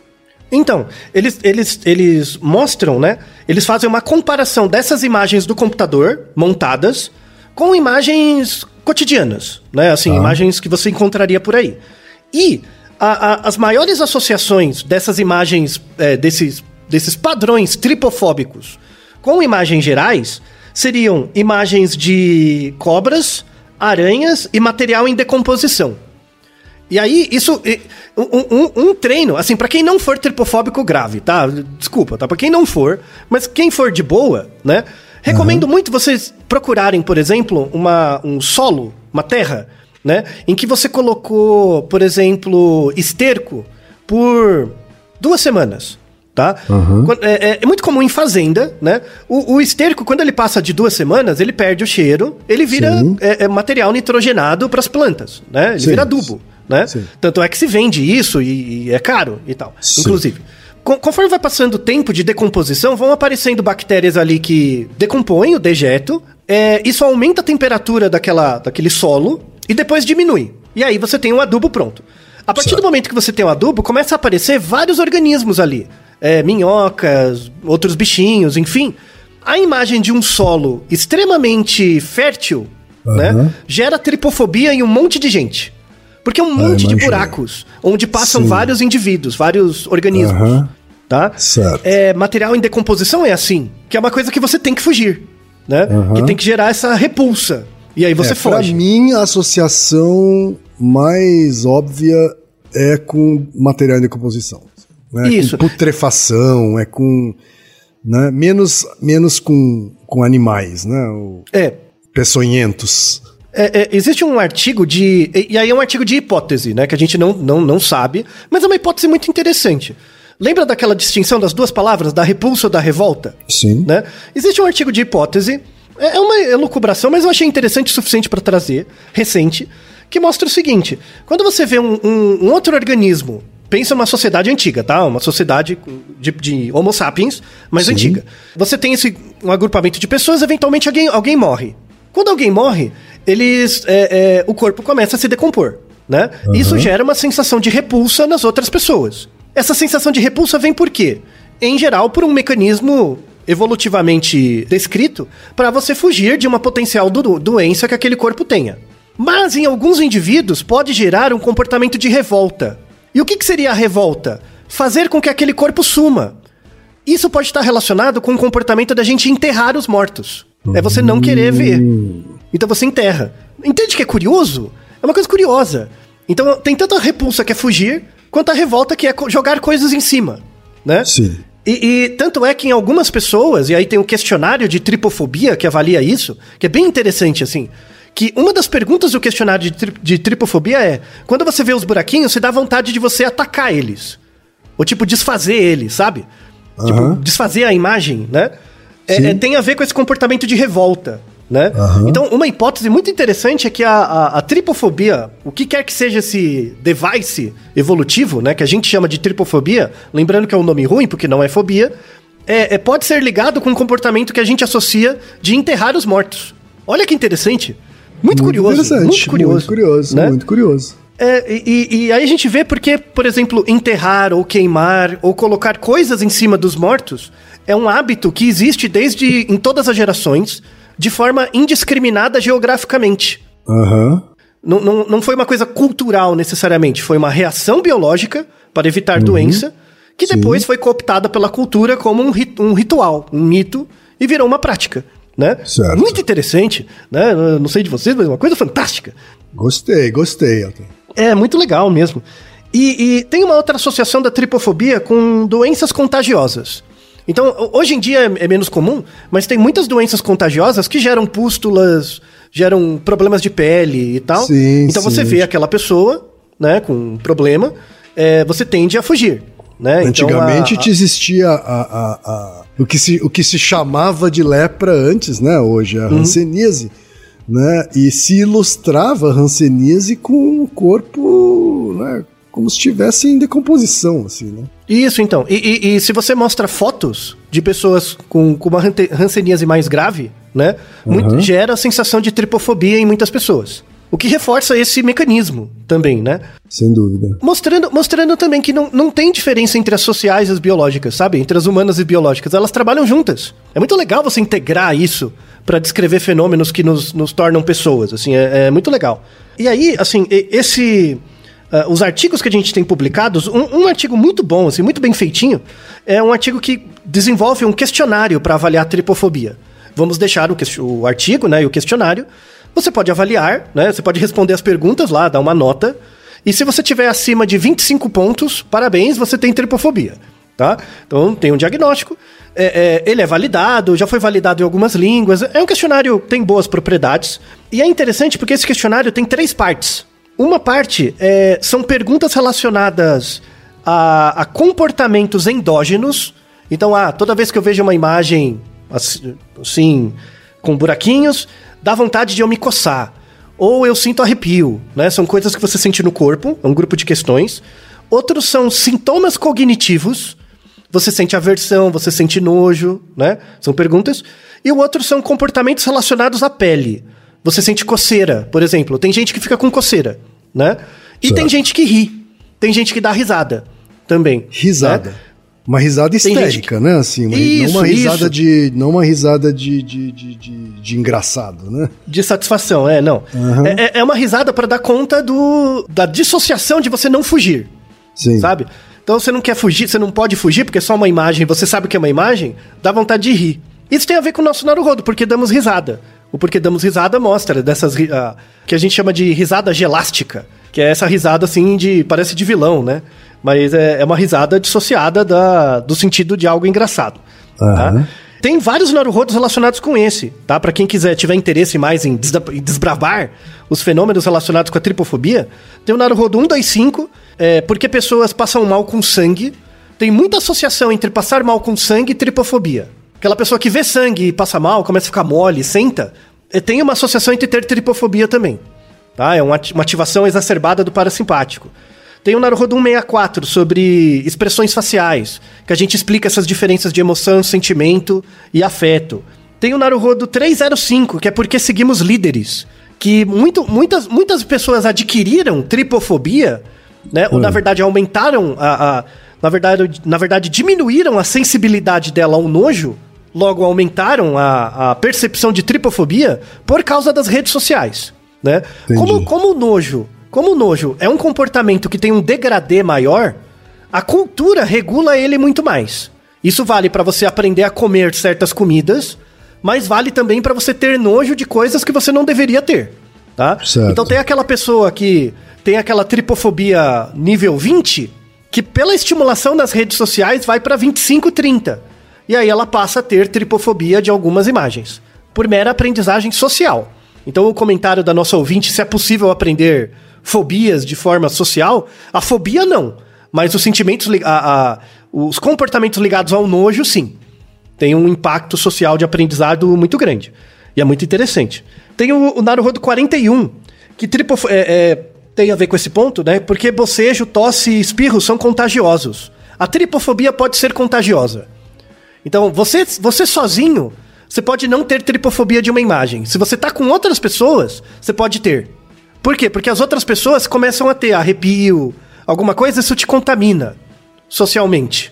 Então, eles, eles, eles mostram, né? Eles fazem uma comparação dessas imagens do computador montadas com imagens cotidianas, né? Assim, imagens que você encontraria por aí. E a- a- as maiores associações dessas imagens, é, desses, desses padrões tripofóbicos com imagens gerais seriam imagens de cobras, aranhas e material em decomposição. E aí, isso. Um, um- um treino, assim, pra quem não for tripofóbico grave, tá? Desculpa, tá? Pra quem não for, mas quem for de boa, né? Recomendo muito vocês procurarem, por exemplo, uma, um solo, uma terra, né? Em que você colocou, por exemplo, esterco por duas semanas. Tá? Quando- É, é- muito comum em fazenda, né? O, o esterco, quando ele passa de duas semanas, ele perde o cheiro, ele vira é, é material nitrogenado para as plantas, né? Ele Sim. vira adubo, né? Sim. Tanto é que se vende isso e, e é caro e tal, Sim. inclusive. Conforme vai passando o tempo de decomposição, vão aparecendo bactérias ali que decompõem o dejeto. é, isso aumenta a temperatura daquela, daquele solo e depois diminui. E aí você tem um adubo pronto. A partir do momento que você tem o adubo, começa a aparecer vários organismos ali. É, minhocas, outros bichinhos, enfim. A imagem de um solo extremamente fértil né, Aham. gera tripofobia em um monte de gente. Porque é um monte de buracos, onde passam Sim. vários indivíduos, vários organismos. Aham. Tá? Certo. É, material em decomposição é assim, que é uma coisa que você tem que fugir, né? Aham. Que tem que gerar essa repulsa. E aí você é, Pra foge. mim, a associação mais óbvia é com material em decomposição. Né? Isso. Com putrefação, é com. Né? Menos, menos com, com animais, né? O- É, peçonhentos. É, é, existe um artigo de. E, aí é um artigo de hipótese, né? Que a gente não, não, não sabe, mas é uma hipótese muito interessante. Lembra daquela distinção das duas palavras, da repulsa ou da revolta? Sim. Né? Existe um artigo de hipótese, é é uma elucubração, mas eu achei interessante o suficiente para trazer, recente, que mostra o seguinte: quando você vê um, um- um outro organismo, pensa numa sociedade antiga, tá? Uma sociedade de, de Homo sapiens, mas Sim. antiga. Você tem esse um agrupamento de pessoas, eventualmente alguém, alguém morre. Quando alguém morre, eles, é, é, o corpo começa a se decompor, né? Isso gera uma sensação de repulsa nas outras pessoas. Essa sensação de repulsa vem por quê? Em geral, por um mecanismo evolutivamente descrito para você fugir de uma potencial do- doença que aquele corpo tenha. Mas em alguns indivíduos pode gerar um comportamento de revolta. E o que, que seria a revolta? Fazer com que aquele corpo suma. Isso pode estar relacionado com o comportamento da gente enterrar os mortos. É você não querer ver. Então você enterra. Entende que é curioso? É uma coisa curiosa. Então tem tanto a repulsa que é fugir, quanto a revolta que é jogar coisas em cima, né? Sim. E, e tanto é que em algumas pessoas, e aí tem um questionário de tripofobia que avalia isso, que é bem interessante, assim. Que uma das perguntas do questionário de, tri- de tripofobia é: quando você vê os buraquinhos, você dá vontade de você atacar eles. Ou tipo, desfazer eles, sabe? Tipo, Aham. desfazer a imagem, né? É- é- tem a ver com esse comportamento de revolta, né? Aham. Então, uma hipótese muito interessante é que a, a- a tripofobia, o que quer que seja esse device evolutivo, né? Que a gente chama de tripofobia, lembrando que é um nome ruim, porque não é fobia, é, é- pode ser ligado com um comportamento que a gente associa de enterrar os mortos. Olha que interessante. Muito, curioso. Muito curioso. Muito curioso. né? Muito curioso. É, e, e- aí a gente vê porque, por exemplo, enterrar ou queimar ou colocar coisas em cima dos mortos é um hábito que existe desde em todas as gerações, de forma indiscriminada geograficamente. Aham. Não, não, não foi uma coisa cultural necessariamente, foi uma reação biológica para evitar doença, que depois foi cooptada pela cultura como um, rit- um ritual, um mito, e virou uma prática. Né? Certo. Muito interessante, né? Não sei de vocês, mas é uma coisa fantástica. Gostei, gostei, Elton. É, muito legal mesmo. E, e tem uma outra associação da tripofobia com doenças contagiosas. Então, ho- hoje em dia é, é menos comum, mas tem muitas doenças contagiosas que geram pústulas, geram problemas de pele e tal. Sim, então sim. você vê aquela pessoa, né, com um problema, é, você tende a fugir. Né? Então, Antigamente a- a- te existia a, a- a- o, que se, o que se chamava de lepra antes, né? Hoje é a Uhum. hanseníase, né? E se ilustrava a hanseníase com o corpo, né? Como se estivesse em decomposição, assim, né? Isso, então. E, e- e se você mostra fotos de pessoas com, com uma hanseníase mais grave, né? muito- Uhum. gera a sensação de tripofobia em muitas pessoas. O que reforça esse mecanismo também, né? Sem dúvida. Mostrando, mostrando também que não, não tem diferença entre as sociais e as biológicas, sabe? Entre as humanas e biológicas. Elas trabalham juntas. É muito legal você integrar isso para descrever fenômenos que nos, nos tornam pessoas, assim, é, é muito legal. E aí, assim, esse... ah, os artigos que a gente tem publicados, um, um artigo muito bom, assim, muito bem feitinho, é um artigo que desenvolve um questionário para avaliar a tripofobia. Vamos deixar o, o artigo né, e o questionário. Você pode avaliar, né? Você pode responder as perguntas lá, dar uma nota. E se você tiver acima de 25 pontos, parabéns, você tem tripofobia. Tá? Então tem um diagnóstico. É, é, ele é validado, já foi validado em algumas línguas. É um questionário que tem boas propriedades. E é interessante porque esse questionário tem três partes. Uma parte é, são perguntas relacionadas a, a comportamentos endógenos. Então, ah, toda vez que eu vejo uma imagem assim, assim, com buraquinhos, dá vontade de eu me coçar. Ou eu sinto arrepio, né? São coisas que você sente no corpo, é um grupo de questões. Outros são sintomas cognitivos. Você sente aversão, você sente nojo, né? São perguntas. E o outro são comportamentos relacionados à pele. Você sente coceira, por exemplo. Tem gente que fica com coceira, né? E certo. tem gente que ri. Tem gente que dá risada também. Risada. Né? Uma risada histérica, que... né? Assim, uma, isso, não uma risada isso. de. Não uma risada de, de, de, de, de engraçado, né? De satisfação, é, não. Uhum. É, é uma risada para dar conta do, da dissociação de você não fugir. Sim. Sabe? Então você não quer fugir, você não pode fugir porque é só uma imagem, você sabe que é uma imagem, dá vontade de rir. Isso tem a ver com o nosso Naruhodo, porque damos risada. O porquê damos risada mostra dessas uh, que a gente chama de risada gelástica, que é essa risada assim de parece de vilão, né? Mas é, é uma risada dissociada da, do sentido de algo engraçado. Uhum. Tá? Tem vários Naruhodos relacionados com esse, tá? Para quem quiser tiver interesse mais em desbravar os fenômenos relacionados com a tripofobia, tem o Naruhodo 125, é, porque pessoas passam mal com sangue. Tem muita associação entre passar mal com sangue e tripofobia. Aquela pessoa que vê sangue e passa mal, começa a ficar mole, senta, é, tem uma associação entre ter tripofobia também. Tá? É uma ativação exacerbada do parasimpático. Tem o Naruhodo 164 sobre expressões faciais, que a gente explica essas diferenças de emoção, sentimento e afeto. Tem o Naruhodo 305, que é porque seguimos líderes, que muito, muitas, muitas pessoas adquiriram tripofobia, né? Hum. Ou na verdade aumentaram a, a na verdade, na verdade diminuíram a sensibilidade dela ao nojo, logo aumentaram a, a percepção de tripofobia por causa das redes sociais, né? Como, como o nojo como o nojo é um comportamento que tem um degradê maior, a cultura regula ele muito mais. Isso vale para você aprender a comer certas comidas, mas vale também para você ter nojo de coisas que você não deveria ter, tá? Certo. Então tem aquela pessoa que tem aquela tripofobia nível 20, que pela estimulação das redes sociais vai para 25, 30. E aí ela passa a ter tripofobia de algumas imagens, por mera aprendizagem social. Então o comentário da nossa ouvinte se é possível aprender fobias de forma social, a fobia não. Mas os sentimentos, a, a, os comportamentos ligados ao nojo, sim. Tem um impacto social de aprendizado muito grande. E é muito interessante. Tem o, o Naruhodo 41, que tripo, é, é, tem a ver com esse ponto, né? Porque bocejo, tosse e espirro são contagiosos. A tripofobia pode ser contagiosa. Então, você, você sozinho, você pode não ter tripofobia de uma imagem. Se você tá com outras pessoas, você pode ter. Por quê? Porque as outras pessoas começam a ter arrepio, alguma coisa, isso te contamina socialmente.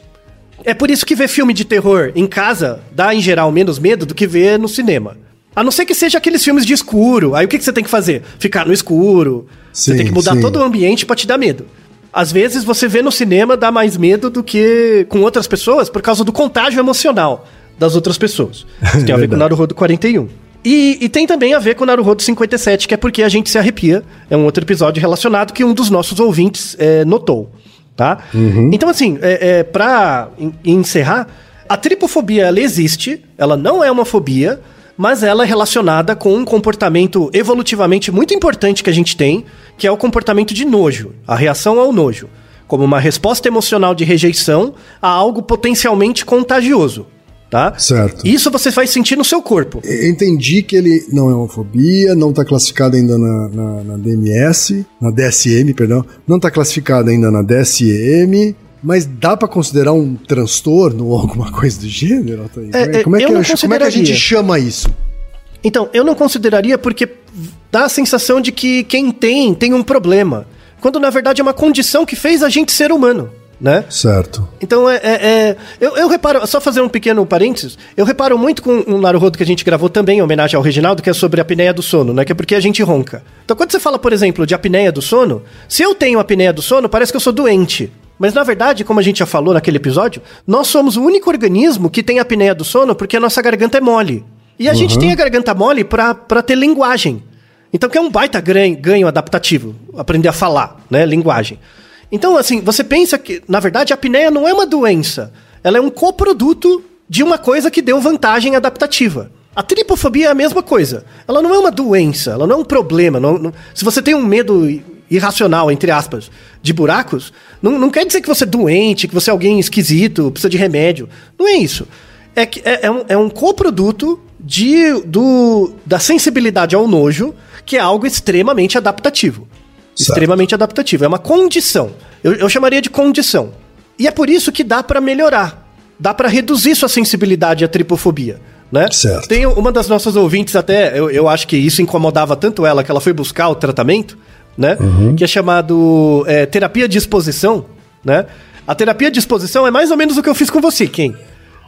É por isso que ver filme de terror em casa dá, em geral, menos medo do que ver no cinema. A não ser que seja aqueles filmes de escuro. Aí o que, que você tem que fazer? Ficar no escuro. Sim, você tem que mudar sim. todo o ambiente para te dar medo. Às vezes você vê no cinema dá mais medo do que com outras pessoas por causa do contágio emocional das outras pessoas. Isso tem a ver com o Naruhodo 41. E, e, tem também a ver com o Naruhodo 57, que é porque a gente se arrepia. É um outro episódio relacionado que um dos nossos ouvintes é, notou, tá? Uhum. Então, assim, é, é, pra encerrar, a tripofobia, ela existe, ela não é uma fobia, mas ela é relacionada com um comportamento evolutivamente muito importante que a gente tem, que é o comportamento de nojo, a reação ao nojo, como uma resposta emocional de rejeição a algo potencialmente contagioso tá? Certo. Isso você vai sentir no seu corpo. Entendi que ele não é uma fobia, não está classificado ainda na, na, na, DMS, na DSM, perdão, não está classificado ainda na DSM. Mas dá para considerar um transtorno ou alguma coisa do gênero? É, como, é, é que, eu, como é que a gente chama isso? Então, eu não consideraria porque dá a sensação de que quem tem, tem um problema. Quando na verdade é uma condição que fez a gente ser humano né? Certo. Então, é, é, é, eu, eu reparo, só fazer um pequeno parênteses, eu reparo muito com um Naruhodo que a gente gravou também, em homenagem ao Reginaldo, que é sobre a apneia do sono, né? Que é porque a gente ronca. Então, quando você fala, por exemplo, de apneia do sono, se eu tenho apneia do sono, parece que eu sou doente. Mas na verdade, como a gente já falou naquele episódio, nós somos o único organismo que tem apneia do sono porque a nossa garganta é mole. E a uhum. gente tem a garganta mole pra, pra ter linguagem. Então, que é um baita ganho, ganho adaptativo, aprender a falar, né? Linguagem. Então, assim, você pensa que, na verdade, a apneia não é uma doença. Ela é um coproduto de uma coisa que deu vantagem adaptativa. A tripofobia é a mesma coisa. Ela não é uma doença, ela não é um problema. Não, não, se você tem um medo irracional, entre aspas, de buracos, não, não quer dizer que você é doente, que você é alguém esquisito, precisa de remédio. Não é isso. É, que é, é um, é um coproduto de, do, da sensibilidade ao nojo, que é algo extremamente adaptativo. Certo. Extremamente adaptativo. É uma condição. Eu, eu chamaria de condição. E é por isso que dá para melhorar. Dá para reduzir sua sensibilidade à tripofobia. Né? Certo. Tem uma das nossas ouvintes até, eu, eu acho que isso incomodava tanto ela que ela foi buscar o tratamento, né? Uhum. Que é chamado é, terapia de exposição, né? A terapia de exposição é mais ou menos o que eu fiz com você, Kim.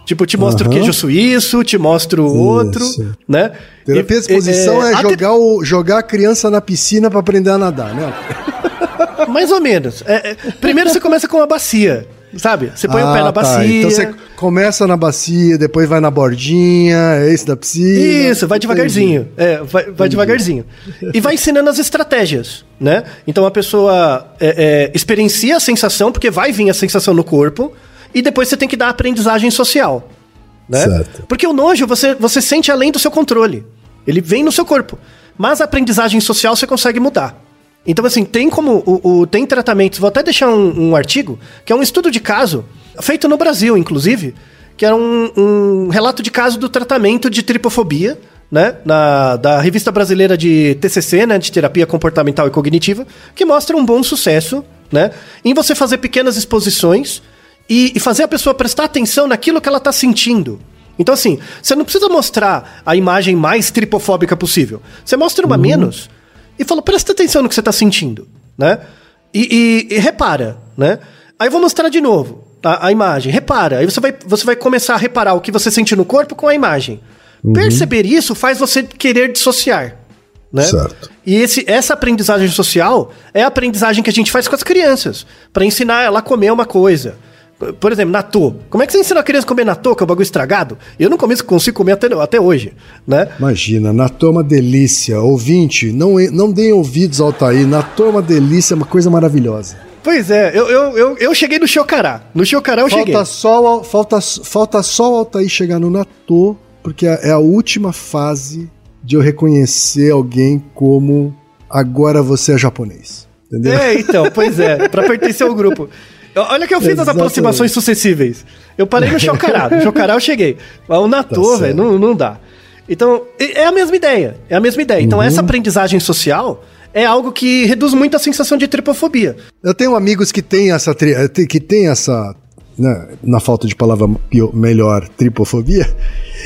Tipo, te mostro uhum. queijo suíço, te mostro Isso. outro, né? Terapia de exposição é, é, jogar, o, jogar a criança na piscina para aprender a nadar, né? mais ou menos. É, é, primeiro você começa com a bacia. Sabe? Você põe ah, o pé na tá. bacia. Então você começa na bacia, depois vai na bordinha, é isso da piscina. Isso, vai devagarzinho. É, vai, vai devagarzinho. E vai ensinando as estratégias, né? Então a pessoa é, é, experiencia a sensação, porque vai vir a sensação no corpo, e depois você tem que dar a aprendizagem social. Né? Certo. Porque o nojo você, você sente além do seu controle. Ele vem no seu corpo. Mas a aprendizagem social você consegue mudar. Então, assim, tem como. O, o tem tratamentos. Vou até deixar um, um, artigo, que é um estudo de caso, feito no Brasil, inclusive, que era um, um relato de caso do tratamento de tripofobia, né? Na, da revista brasileira de TCC, né? De terapia comportamental e cognitiva, que mostra um bom sucesso, né? Em você fazer pequenas exposições e, e fazer a pessoa prestar atenção naquilo que ela está sentindo. Então, assim, você não precisa mostrar a imagem mais tripofóbica possível. Você mostra uma uhum. menos e fala, presta atenção no que você está sentindo, né? E, e, e, repara, né? Aí eu vou mostrar de novo a, a, imagem, repara. Aí você vai, você vai começar a reparar o que você sente no corpo com a imagem. Uhum. Perceber isso faz você querer dissociar. Né? Certo. E esse, essa aprendizagem social é a aprendizagem que a gente faz com as crianças, para ensinar ela a comer uma coisa, por exemplo, natô. Como é que você ensina a criança a comer natô, que é um bagulho estragado? Eu não começo, consigo comer até, até hoje, né? Imagina, natô é uma delícia. Ouvinte, não, não deem ouvidos ao Altair. Natô é uma delícia, é uma coisa maravilhosa. Pois é, eu, eu, eu, eu cheguei no Chocará. No Chocará eu falta cheguei. Só, falta, falta só o Altair chegar no natô, porque é, é a última fase de eu reconhecer alguém como agora você é japonês. Entendeu? É, então, pois é, pra pertencer ao grupo. Olha que eu fiz Exatamente. as aproximações sucessíveis. Eu parei no Chocará. No Chocará eu cheguei. Mas o Natô, tá velho, não, não dá. Então, é a mesma ideia. É a mesma ideia. Então, uhum. essa aprendizagem social é algo que reduz muito a sensação de tripofobia. Eu tenho amigos que têm essa eh, que tem essa né, na falta de palavra melhor, tripofobia,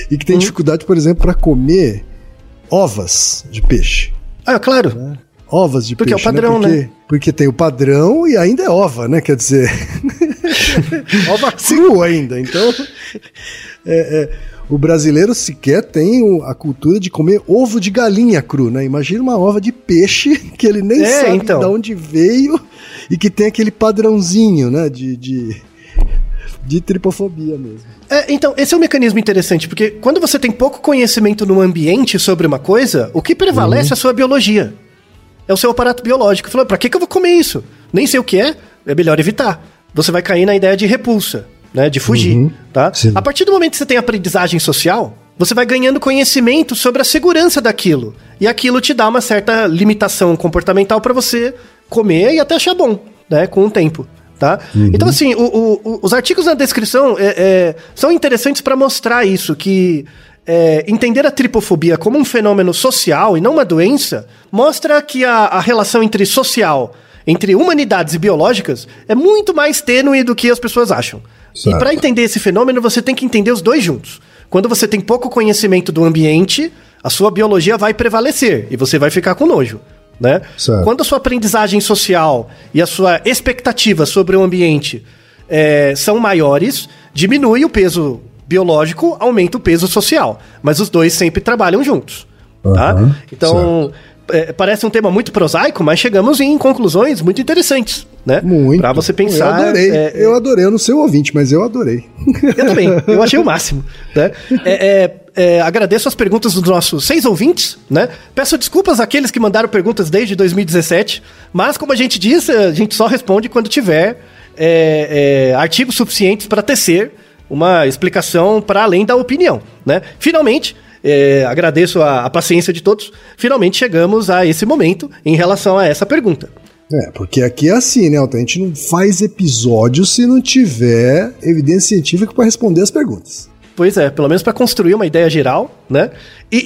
e que tem uhum. dificuldade, por exemplo, para comer ovas de peixe. Ah, claro. Né? Ovas de porque peixe. Porque é o né? padrão, né? Porque, né? Porque tem o padrão e ainda é ova, né? Quer dizer. ova crua ainda. Então. É, é, o brasileiro sequer tem a cultura de comer ovo de galinha cru, né? Imagina uma ova de peixe que ele nem é, sabe então. de onde veio e que tem aquele padrãozinho, né? De, de, de tripofobia mesmo. É, então, esse é um mecanismo interessante, porque quando você tem pouco conhecimento no ambiente sobre uma coisa, o que prevalece uhum. é a sua biologia é o seu aparato biológico. Falou, pra que, que eu vou comer isso? Nem sei o que é, é melhor evitar. Você vai cair na ideia de repulsa, né? De fugir, uhum, tá? Sim. A partir do momento que você tem aprendizagem social, você vai ganhando conhecimento sobre a segurança daquilo. E aquilo te dá uma certa limitação comportamental para você comer e até achar bom, né? Com o tempo. Tá? Uhum. Então, assim, o, o, os artigos na descrição é, é, são interessantes para mostrar isso, que é, entender a tripofobia como um fenômeno social e não uma doença mostra que a, a relação entre social, entre humanidades e biológicas, é muito mais tênue do que as pessoas acham. Certo. E para entender esse fenômeno, você tem que entender os dois juntos. Quando você tem pouco conhecimento do ambiente, a sua biologia vai prevalecer e você vai ficar com nojo. Né? Quando a sua aprendizagem social e a sua expectativa sobre o ambiente é, são maiores, diminui o peso biológico aumenta o peso social. Mas os dois sempre trabalham juntos. Uhum, tá? Então, é, parece um tema muito prosaico, mas chegamos em conclusões muito interessantes, né? Muito. Pra você pensar. Eu adorei. É, eu adorei. Eu não sei o ouvinte, mas eu adorei. Eu também. Eu achei o máximo. Né? É, é, é, agradeço as perguntas dos nossos seis ouvintes, né? Peço desculpas àqueles que mandaram perguntas desde 2017, mas como a gente disse, a gente só responde quando tiver é, é, artigos suficientes para tecer uma explicação para além da opinião, né? Finalmente, é, agradeço a, a, paciência de todos. Finalmente chegamos a esse momento em relação a essa pergunta. É, porque aqui é assim, né, Alta? A gente não faz episódio se não tiver evidência científica para responder as perguntas. Pois é, pelo menos para construir uma ideia geral, né? E,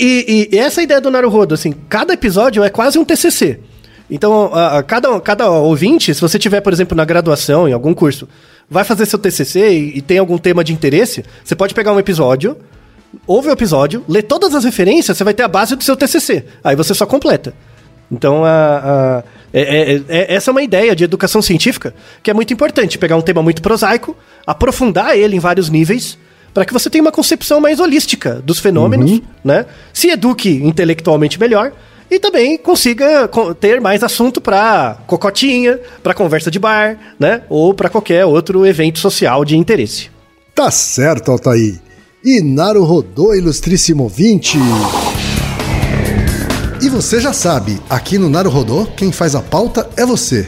e, e, essa ideia do Naruhodo, assim, cada episódio é quase um TCC. Então, a, a, cada, cada ouvinte, se você tiver, por exemplo, na graduação, em algum curso, vai fazer seu TCC e, e tem algum tema de interesse, você pode pegar um episódio, ouve o episódio, lê todas as referências, você vai ter a base do seu TCC. Aí você só completa. Então, a, a é, é, é, essa é uma ideia de educação científica que é muito importante. Pegar um tema muito prosaico, aprofundar ele em vários níveis, para que você tenha uma concepção mais holística dos fenômenos, uhum. né? Se eduque intelectualmente melhor e também consiga ter mais assunto para cocotinha, para conversa de bar, né? Ou para qualquer outro evento social de interesse. Tá certo, Altair. E Naru rodou, ilustríssimo 20. E você já sabe, aqui no Naru Rodô, quem faz a pauta é você.